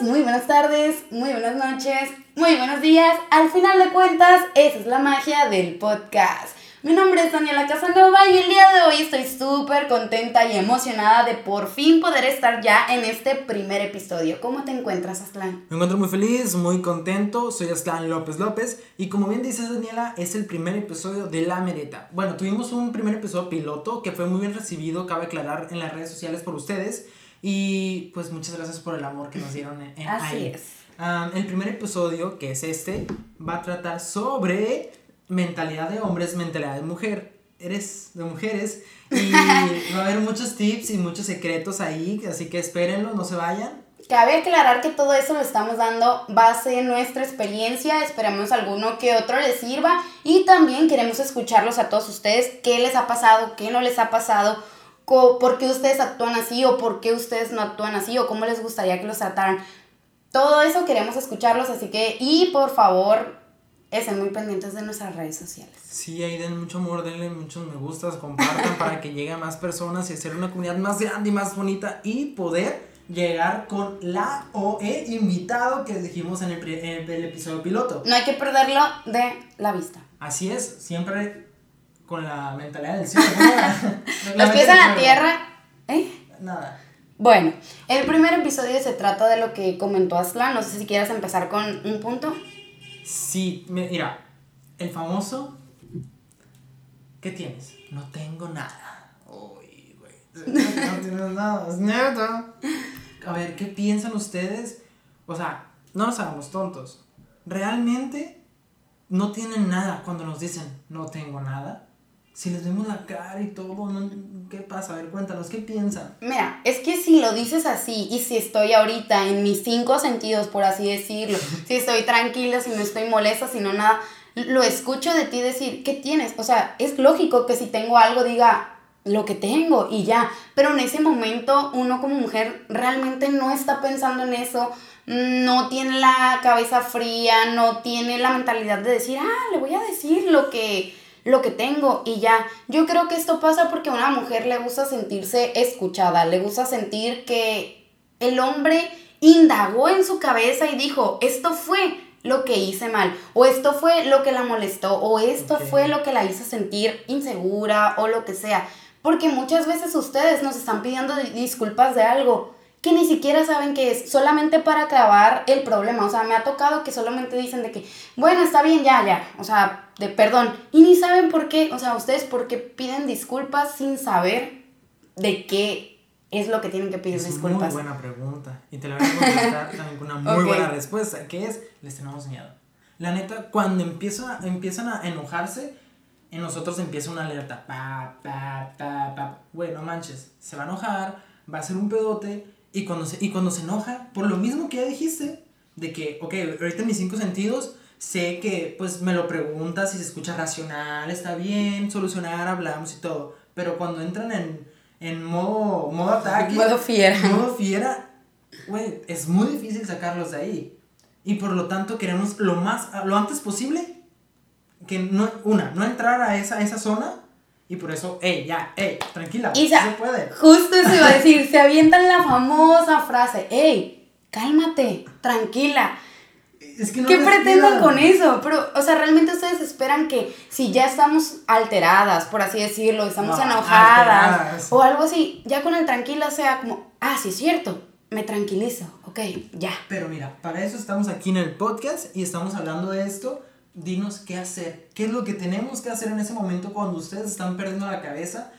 muy buenas tardes, muy buenas noches, muy buenos días. Al final de cuentas, esa es la magia del podcast. Mi nombre es Daniela Casanova y el día de hoy estoy súper contenta y emocionada de por fin poder estar ya en este primer episodio. ¿Cómo te encuentras, Aslan? Me encuentro muy feliz, muy contento. Soy Aslan López López y como bien dices, Daniela, es el primer episodio de La Mereta. Bueno, tuvimos un primer episodio piloto que fue muy bien recibido, cabe aclarar, en las redes sociales por ustedes. Y pues muchas gracias por el amor que nos dieron en, Así es. el primer episodio, que es este, va a tratar sobre mentalidad de hombres, mentalidad de mujer. Eres de mujeres y va a haber muchos tips y muchos secretos ahí, así que espérenlo, no se vayan. Cabe aclarar que todo eso lo estamos dando base en nuestra experiencia, esperamos alguno que otro les sirva y también queremos escucharlos a todos ustedes, qué les ha pasado, qué no les ha pasado, por qué ustedes actúan así o por qué ustedes no actúan así o cómo les gustaría que los trataran. Todo eso queremos escucharlos, así que y por favor estén muy pendientes de nuestras redes sociales. Sí, ahí den mucho amor, denle muchos me gustas, compartan para que llegue a más personas y hacer una comunidad más grande y más bonita y poder llegar con la o el invitado que dijimos en el, en el episodio piloto. No hay que perderlo de la vista. Así es, siempre con la mentalidad del cielo. Los pies en la tierra. ¿Eh? Nada. Bueno, el primer episodio se trata de lo que comentó Aslan. No sé si quieres empezar con un punto. Sí, mira, el famoso. ¿Qué tienes? No tengo nada. Uy, güey. No tienes nada, es neta. A ver, ¿qué piensan ustedes? O sea, no nos hagamos tontos. ¿Realmente no tienen nada cuando nos dicen no tengo nada? Si les vemos la cara y todo, ¿qué pasa? A ver, cuéntanos, ¿qué piensan? Mira, es que si lo dices así y si estoy ahorita en mis cinco sentidos, por así decirlo, si estoy tranquila, si no estoy molesta, si no nada, lo escucho de ti decir, ¿qué tienes? O sea, es lógico que si tengo algo diga lo que tengo y ya, pero en ese momento uno como mujer realmente no está pensando en eso, no tiene la cabeza fría, no tiene la mentalidad de decir, ah, le voy a decir lo que lo que tengo y ya. Yo creo que esto pasa porque a una mujer le gusta sentirse escuchada, le gusta sentir que el hombre indagó en su cabeza y dijo, esto fue lo que hice mal, o esto fue lo que la molestó, o esto fue lo que la hizo sentir insegura, o lo que sea. Porque muchas veces ustedes nos están pidiendo disculpas de algo que ni siquiera saben que es solamente para acabar el problema. O sea, me ha tocado que solamente dicen de que, bueno, está bien, ya, ya. O sea, de perdón. Y ni saben por qué. O sea, ustedes porque piden disculpas sin saber de qué es lo que tienen que pedir disculpas. Es muy buena pregunta. Y te la voy a contestar también con una muy buena respuesta, que es, les tenemos miedo. La neta, cuando empiezan, empiezan a enojarse, en nosotros empieza una alerta. Pa, pa, pa, pa. Güey, no manches. Se va a enojar, va a ser un pedote y cuando, se, y cuando se enoja, por lo mismo que ya dijiste, de que, ok, ahorita mis cinco sentidos, sé que pues me lo preguntas y se escucha racional, está bien, solucionar, hablamos y todo. Pero cuando entran en, en modo, modo ataque, modo fiera, modo fiera, güey, es muy difícil sacarlos de ahí. Y por lo tanto queremos lo más, lo antes posible, que no, una, no entrar a esa, a esa zona y por eso, hey, ya, hey, tranquila, Isa, se puede. Justo eso iba a decir, se avientan la famosa frase, hey, cálmate, tranquila. Es que no ¿Qué pretenden con eso? Pero, o sea, realmente ustedes esperan que si ya estamos alteradas, por así decirlo, estamos enojadas o algo así, ya con el tranquila sea como, ah, sí es cierto, me tranquilizo, ok, ya. Pero mira, para eso estamos aquí en el podcast y estamos hablando de esto dinos qué hacer, qué es lo que tenemos que hacer en ese momento cuando ustedes están perdiendo la cabeza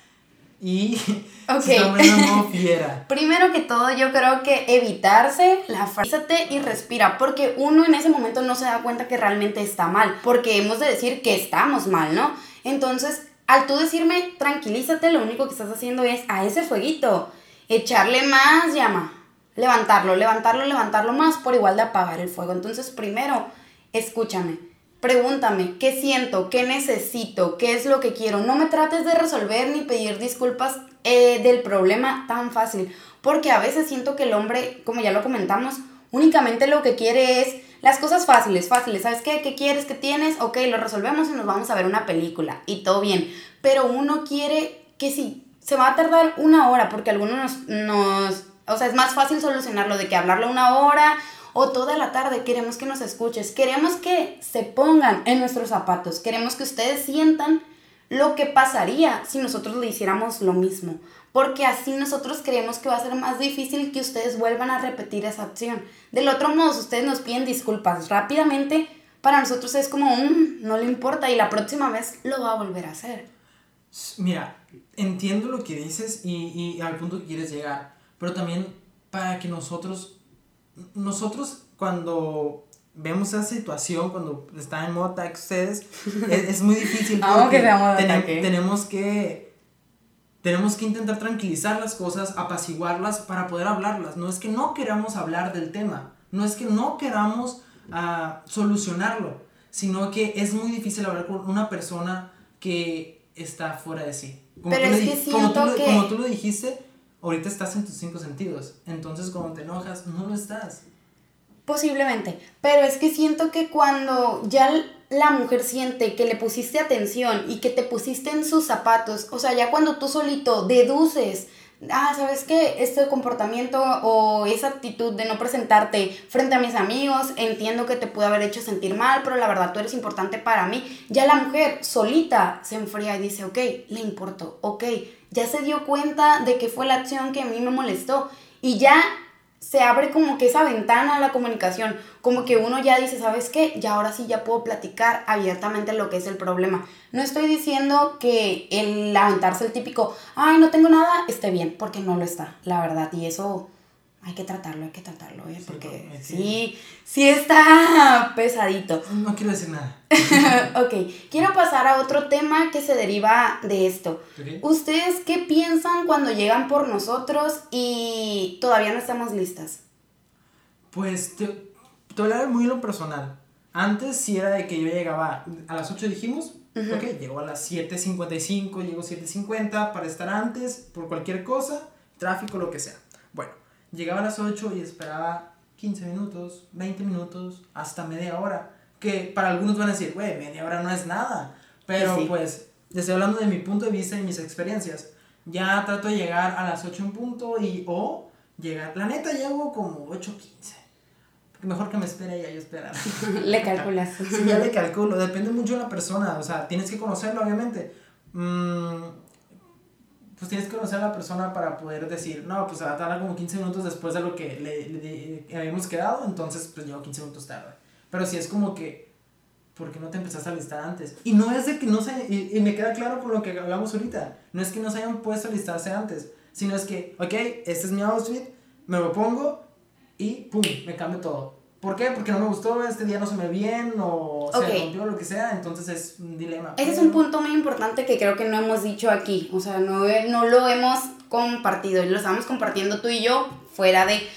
y se están fiera. Primero que todo, yo creo que evitarse la frase y respira, porque uno en ese momento no se da cuenta que realmente está mal, porque hemos de decir que estamos mal, ¿no? Entonces, al tú decirme tranquilízate, lo único que estás haciendo es a ese fueguito echarle más llama, levantarlo, levantarlo, levantarlo más por igual de apagar el fuego. Entonces, primero, escúchame Pregúntame, ¿qué siento? ¿Qué necesito? ¿Qué es lo que quiero? No me trates de resolver ni pedir disculpas eh, del problema tan fácil, porque a veces siento que el hombre, como ya lo comentamos, únicamente lo que quiere es las cosas fáciles, fáciles. ¿Sabes qué? ¿Qué quieres? ¿Qué tienes? Ok, lo resolvemos y nos vamos a ver una película y todo bien. Pero uno quiere que si se va a tardar una hora, porque algunos nos, nos O sea, es más fácil solucionarlo de que hablarlo una hora o toda la tarde. Queremos que nos escuches, queremos que se pongan en nuestros zapatos, queremos que ustedes sientan lo que pasaría si nosotros le hiciéramos lo mismo. Porque así nosotros creemos que va a ser más difícil que ustedes vuelvan a repetir esa acción. Del otro modo, ustedes nos piden disculpas rápidamente, para nosotros es como, un no le importa y la próxima vez lo va a volver a hacer. Mira, entiendo lo que dices y, y al punto que quieres llegar, pero también para que nosotros, nosotros cuando vemos esa situación, cuando está en ataque ustedes, es, muy difícil. porque que tenemos que tenemos que intentar tranquilizar las cosas, apaciguarlas para poder hablarlas. No es que no queramos hablar del tema, no es que no queramos uh, solucionarlo, sino que es muy difícil hablar con una persona que está fuera de sí. Como, Pero tú, es que como, tú, que... como tú lo dijiste, ahorita estás en tus cinco sentidos. Entonces cuando te enojas, no lo estás. Posiblemente, pero es que siento que cuando ya la mujer siente que le pusiste atención y que te pusiste en sus zapatos, o sea, ya cuando tú solito deduces ah, ¿sabes qué? Este comportamiento o esa actitud de no presentarte frente a mis amigos, entiendo que te pude haber hecho sentir mal, pero la verdad tú eres importante para mí. Ya la mujer solita se enfría y dice, ok, le importo, ok, ya se dio cuenta de que fue la acción que a mí me molestó y ya se abre como que esa ventana a la comunicación, como que uno ya dice, ¿sabes qué? Ya ahora sí ya puedo platicar abiertamente lo que es el problema. No estoy diciendo que el aventarse el típico, ay, no tengo nada, esté bien, porque no lo está, la verdad, y eso hay que tratarlo, hay que tratarlo, ¿eh? porque sí, sí está pesadito. No quiero decir nada. ok, quiero pasar a otro tema que se deriva de esto. ¿Ustedes qué piensan cuando llegan por nosotros y todavía no estamos listas? Pues te, te voy a hablar muy lo personal. Antes sí era de que yo llegaba a las 8 dijimos, ok, llego a las 7.55, llego a 7.50 para estar antes por cualquier cosa, tráfico, lo que sea. Bueno Llegaba a las 8 y esperaba 15 minutos, 20 minutos, hasta media hora. Que para algunos van a decir, güey, media hora no es nada. Pero pues, estoy hablando de mi punto de vista y mis experiencias. Ya trato de llegar a las 8 en punto y o llegar. La neta llego como 8.15. Mejor que me espere y yo esperar. le calculas. sí, ya le calculo. Depende mucho de la persona. O sea, tienes que conocerlo, obviamente. Mmm pues tienes que conocer a la persona para poder decir, no, pues va a tardar como 15 minutos después de lo que le, habíamos quedado, entonces pues llevo 15 minutos tarde. Pero si es como que, ¿por qué no te empezaste a listar antes? Y no es de que no se, y, me queda claro por lo que hablamos ahorita, no es que no se hayan puesto a listarse antes, sino es que, ok, este es mi outfit, me lo pongo y pum, me cambio todo. ¿Por qué? Porque no me gustó, este día no se me bien o se rompió lo que sea, entonces es un dilema. Ese es un punto muy importante que creo que no hemos dicho aquí, o sea, no, no lo hemos compartido, y lo estamos compartiendo tú y yo fuera de...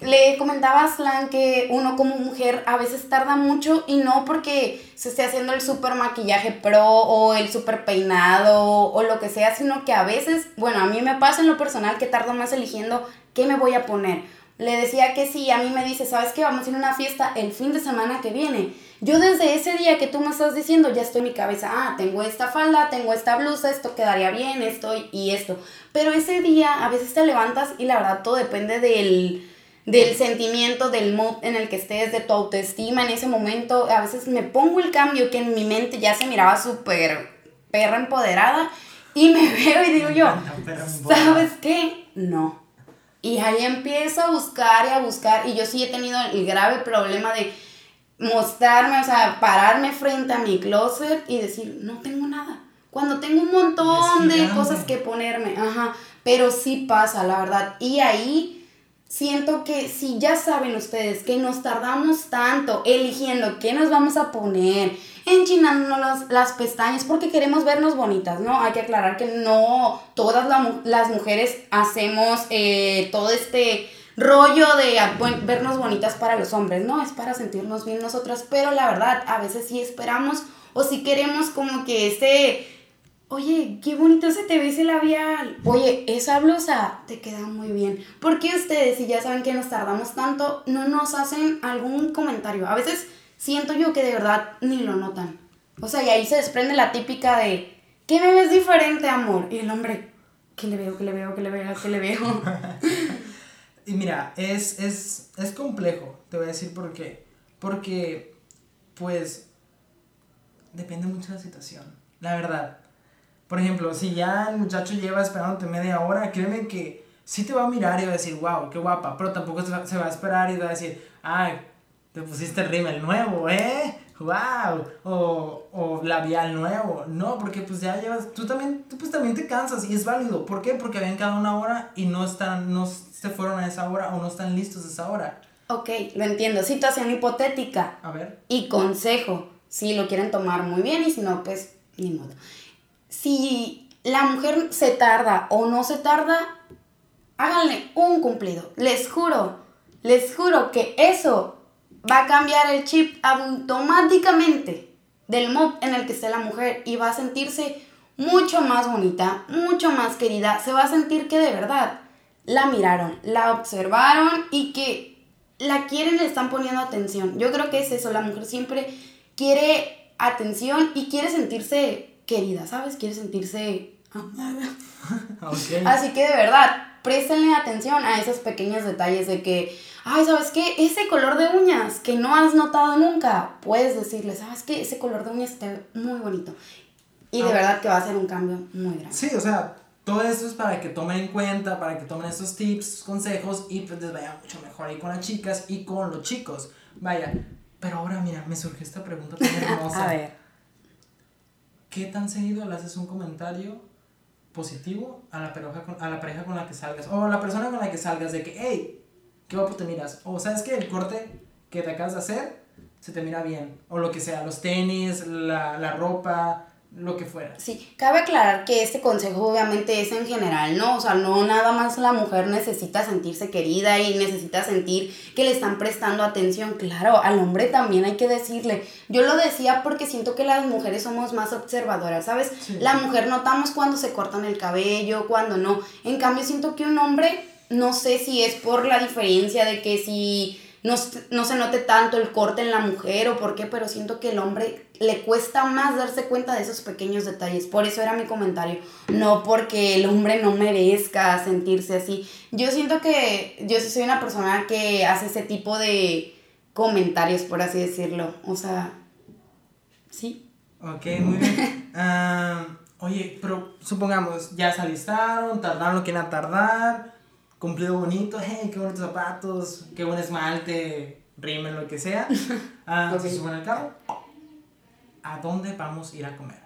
Le comentaba a Slan que uno como mujer a veces tarda mucho y no porque se esté haciendo el super maquillaje pro o el super peinado o lo que sea, sino que a veces, bueno, a mí me pasa en lo personal que tardo más eligiendo qué me voy a poner le decía que sí, a mí me dice, ¿sabes qué? Vamos a ir a una fiesta el fin de semana que viene. Yo desde ese día que tú me estás diciendo, ya estoy en mi cabeza, ah, tengo esta falda, tengo esta blusa, esto quedaría bien, esto y esto. Pero ese día a veces te levantas y la verdad todo depende del, del sentimiento, del mood en el que estés, de tu autoestima en ese momento. A veces me pongo el cambio que en mi mente ya se miraba súper perra empoderada y me veo y digo yo, ¿sabes qué? No y ahí empiezo a buscar y a buscar. Y yo sí he tenido el grave problema de mostrarme, o sea, pararme frente a mi closet y decir, no tengo nada. Cuando tengo un montón de cosas que ponerme, ajá, pero sí pasa, la verdad. Y ahí siento que si ya saben ustedes que nos tardamos tanto eligiendo qué nos vamos a poner, enchinándonos las pestañas porque queremos vernos bonitas, ¿no? Hay que aclarar que no todas las mujeres hacemos eh, todo este rollo de vernos bonitas para los hombres, ¿no? Es para sentirnos bien nosotras, pero la verdad, a veces sí esperamos o si queremos como que este... Oye, qué bonito se te ve ese labial. Oye, esa blusa te queda muy bien. ¿Por qué ustedes, si ya saben que nos tardamos tanto, no nos hacen algún comentario? A veces siento yo que de verdad ni lo notan. O sea, y ahí se desprende la típica de, ¿qué me ves diferente, amor? Y el hombre, ¿qué le veo, qué le veo, qué le veo, qué le veo? y mira, es, es, es complejo, te voy a decir por qué. Porque, pues, depende mucho de la situación, la verdad. Por ejemplo, si ya el muchacho lleva esperándote media hora, créeme que sí te va a mirar y va a decir, wow, qué guapa, pero tampoco se va, a esperar y va a decir, ay, te pusiste el rímel nuevo, ¿eh? wow, o, o labial nuevo. No, porque pues ya llevas, tú también, tú pues también te cansas y es válido. ¿Por qué? Porque habían cada una hora y no están, no se fueron a esa hora o no están listos a esa hora. Ok, lo entiendo. Situación hipotética. A ver. Y consejo. Si lo quieren tomar muy bien y si no, pues ni modo. Si la mujer se tarda o no se tarda, háganle un cumplido. Les juro, les juro que eso va a cambiar el chip automáticamente del mob en el que esté la mujer y va a sentirse mucho más bonita, mucho más querida. Se va a sentir que de verdad la miraron, la observaron y que la quieren, le están poniendo atención. Yo creo que es eso, la mujer siempre quiere atención y quiere sentirse querida, ¿sabes? Quiere sentirse amada. Así que de verdad, préstenle atención a esos pequeños detalles de que, ay, ¿sabes qué? Ese color de uñas que no has notado nunca, puedes decirle, ¿sabes qué? Ese color de uñas está muy bonito. Y de ah. verdad que va a ser un cambio muy grande. Sí, o sea, todo esto es para que tomen en cuenta, para que tomen estos tips, consejos y pues les vaya mucho mejor ahí con las chicas y con los chicos. Vaya, pero ahora mira, me surge esta pregunta tan hermosa. a ver. ¿Qué tan seguido le haces un comentario positivo a la, pareja con, a la pareja con la que salgas? O a la persona con la que salgas de que, hey, qué guapo te miras. O sabes que el corte que te acabas de hacer se te mira bien. O lo que sea, los tenis, la, la ropa, lo que fuera. Sí, cabe aclarar que este consejo obviamente es en general, ¿no? O sea, no nada más la mujer necesita sentirse querida y necesita sentir que le están prestando atención. Claro, al hombre también hay que decirle. Yo lo decía porque siento que las mujeres somos más observadoras, ¿sabes? La mujer notamos cuando se cortan el cabello, cuando no. En cambio, siento que un hombre, no sé si es por la diferencia de que si no, no se note tanto el corte en la mujer o por qué, pero siento que el hombre le cuesta más darse cuenta de esos pequeños detalles. Por eso era mi comentario. No porque el hombre no merezca sentirse así. Yo siento que yo sí soy una persona que hace ese tipo de comentarios, por así decirlo. O sea, sí. Ok, muy bien. Ah, oye, pero supongamos, ya se alistaron, tardaron lo que iban a tardar cumplido bonito, hey, qué bonitos zapatos, qué buen esmalte, rímel, lo que sea. Ah, Se suben al carro. ¿A dónde vamos a ir a comer?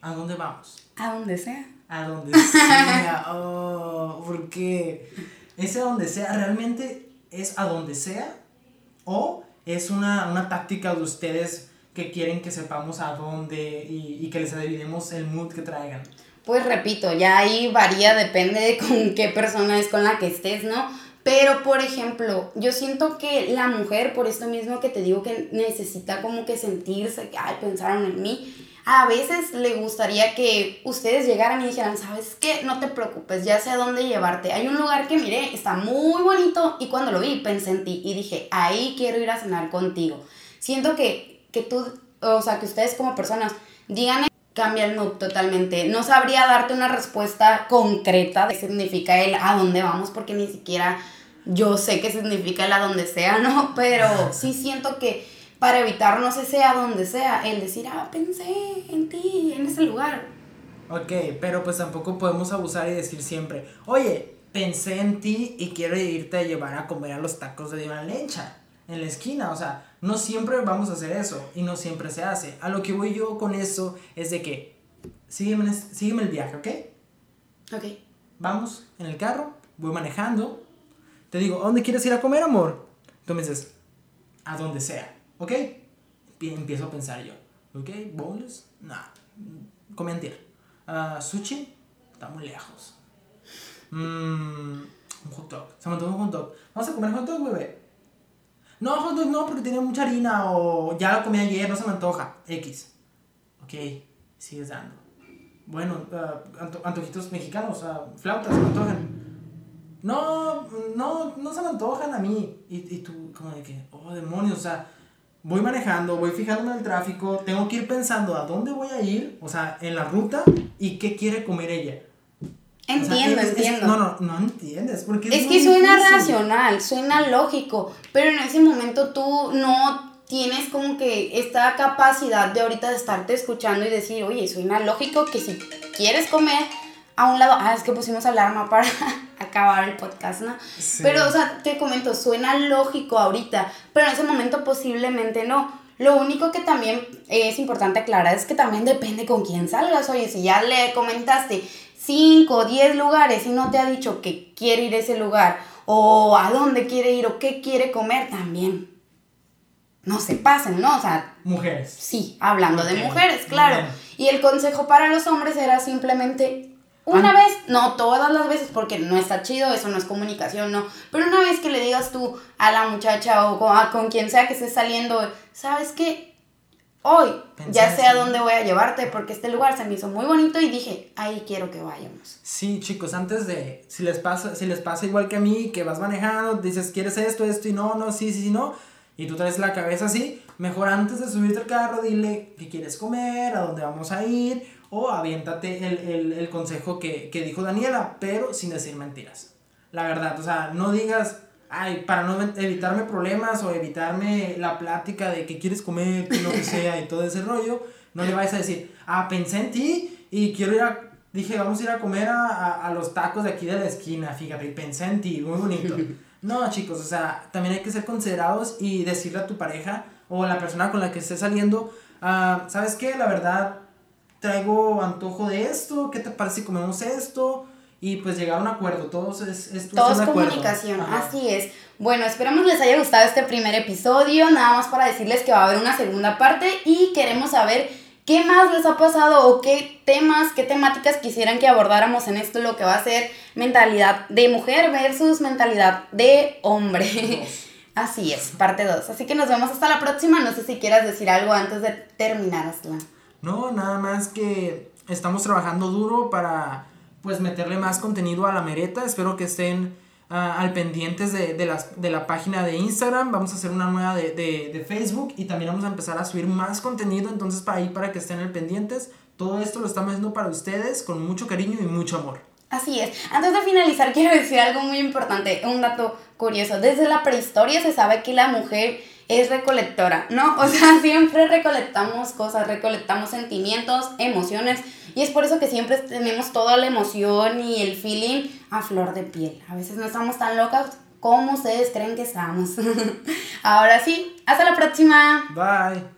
¿A dónde vamos? A donde sea. A donde sea. oh, porque ese a donde sea realmente es a donde sea o es una, una táctica de ustedes que quieren que sepamos a dónde y, y que les adivinemos el mood que traigan pues repito, ya ahí varía, depende de con qué persona es con la que estés, ¿no? Pero, por ejemplo, yo siento que la mujer, por esto mismo que te digo que necesita como que sentirse, que, ay, pensaron en mí, a veces le gustaría que ustedes llegaran y dijeran, ¿sabes qué? No te preocupes, ya sé a dónde llevarte. Hay un lugar que miré, está muy bonito y cuando lo vi pensé en ti y dije, ahí quiero ir a cenar contigo. Siento que, que tú, o sea, que ustedes como personas digan cambia el mood totalmente. No sabría darte una respuesta concreta de qué significa el a dónde vamos, porque ni siquiera yo sé qué significa el a dónde sea, ¿no? Pero sí siento que para evitarnos ese a donde sea, el decir, ah, pensé en ti, en ese lugar. Ok, pero pues tampoco podemos abusar y decir siempre, oye, pensé en ti y quiero irte a llevar a comer a los tacos de Diva Lencha en la esquina, o sea, no siempre vamos a hacer eso y no siempre se hace. A lo que voy yo con eso es de que sígueme, sígueme el viaje, ¿ok? Ok. Vamos en el carro, voy manejando. Te digo, ¿a dónde quieres ir a comer, amor? Tú me dices, a donde sea, ¿ok? Empiezo a pensar yo, ¿ok? ¿Boneless? Nah, come uh, ¿Sushi? Está muy lejos. Mm, un hot dog. Se me un hot dog. ¿Vamos a comer hot dog, bebé? No, hot dog no, porque tiene mucha harina o ya lo comí ayer, no se me antoja. X. Ok, sigues dando. Bueno, uh, antojitos mexicanos, uh, flautas, se me antojan. No, no, no se me antojan a mí. Y, y tú, como de que, oh demonios, o sea, voy manejando, voy fijándome en el tráfico, tengo que ir pensando a dónde voy a ir, o sea, en la ruta y qué quiere comer ella. Entiendo, entiendo. no, no, no entiendes. Porque es, que suena racional, suena lógico, pero en ese momento tú no tienes como que esta capacidad de ahorita de estarte escuchando y decir, oye, suena lógico que si quieres comer a un lado, ah, es que pusimos alarma para acabar el podcast, ¿no? Pero, o sea, te comento, suena lógico ahorita, pero en ese momento posiblemente no. Lo único que también es importante aclarar es que también depende con quién salgas. Oye, si ya le comentaste 5 o 10 lugares y no te ha dicho que quiere ir a ese lugar o a dónde quiere ir o qué quiere comer, también no se pasen, ¿no? O sea... Mujeres. Sí, hablando de mujeres, claro. Y el consejo para los hombres era simplemente una vez, no todas las veces, porque no está chido, eso no es comunicación, no. Pero una vez que le digas tú a la muchacha o con, quien sea que esté saliendo, ¿sabes qué? Hoy ya sé a dónde voy a llevarte porque este lugar se me hizo muy bonito y dije, ahí quiero que vayamos. Sí, chicos, antes de, si les pasa, si les pasa igual que a mí, que vas manejando, dices, ¿quieres esto, esto y no, no, sí, sí, sí, no? Y tú traes la cabeza así, mejor antes de subirte al carro, dile qué quieres comer, a dónde vamos a ir, o aviéntate el, el, el consejo que, que, dijo Daniela, pero sin decir mentiras. La verdad, o sea, no digas, ay, para no evitarme problemas o evitarme la plática de que quieres comer, lo que sea y todo ese rollo, no le vayas a decir, ah, pensé en ti y quiero ir a, dije, vamos a ir a comer a, a, a los tacos de aquí de la esquina, fíjate, y pensé en ti, muy bonito. No, chicos, o sea, también hay que ser considerados y decirle a tu pareja o a la persona con la que estés saliendo, ah, ¿sabes qué? La verdad, traigo antojo de esto, ¿qué te parece si comemos esto? Y pues llegar a un acuerdo, todos es, es, Todo es comunicación, así es. Bueno, esperamos les haya gustado este primer episodio, nada más para decirles que va a haber una segunda parte y queremos saber qué más les ha pasado o qué temas, qué temáticas quisieran que abordáramos en esto, lo que va a ser mentalidad de mujer versus mentalidad de hombre. Así es, parte 2. Así que nos vemos hasta la próxima. No sé si quieras decir algo antes de terminar, Aslan. No, nada más que estamos trabajando duro para pues meterle más contenido a la mereta. Espero que estén uh, al pendientes de, de, las, de la página de Instagram. Vamos a hacer una nueva de, de, Facebook y también vamos a empezar a subir más contenido. Entonces, para ahí, para que estén al pendientes. Todo esto lo estamos haciendo para ustedes con mucho cariño y mucho amor. Así es. Antes de finalizar, quiero decir algo muy importante, un dato curioso. Desde la prehistoria se sabe que la mujer es recolectora, ¿no? O sea, siempre recolectamos cosas, recolectamos sentimientos, emociones, y es por eso que siempre tenemos toda la emoción y el feeling a flor de piel. A veces no estamos tan locas como ustedes creen que estamos. Ahora sí, hasta la próxima. Bye.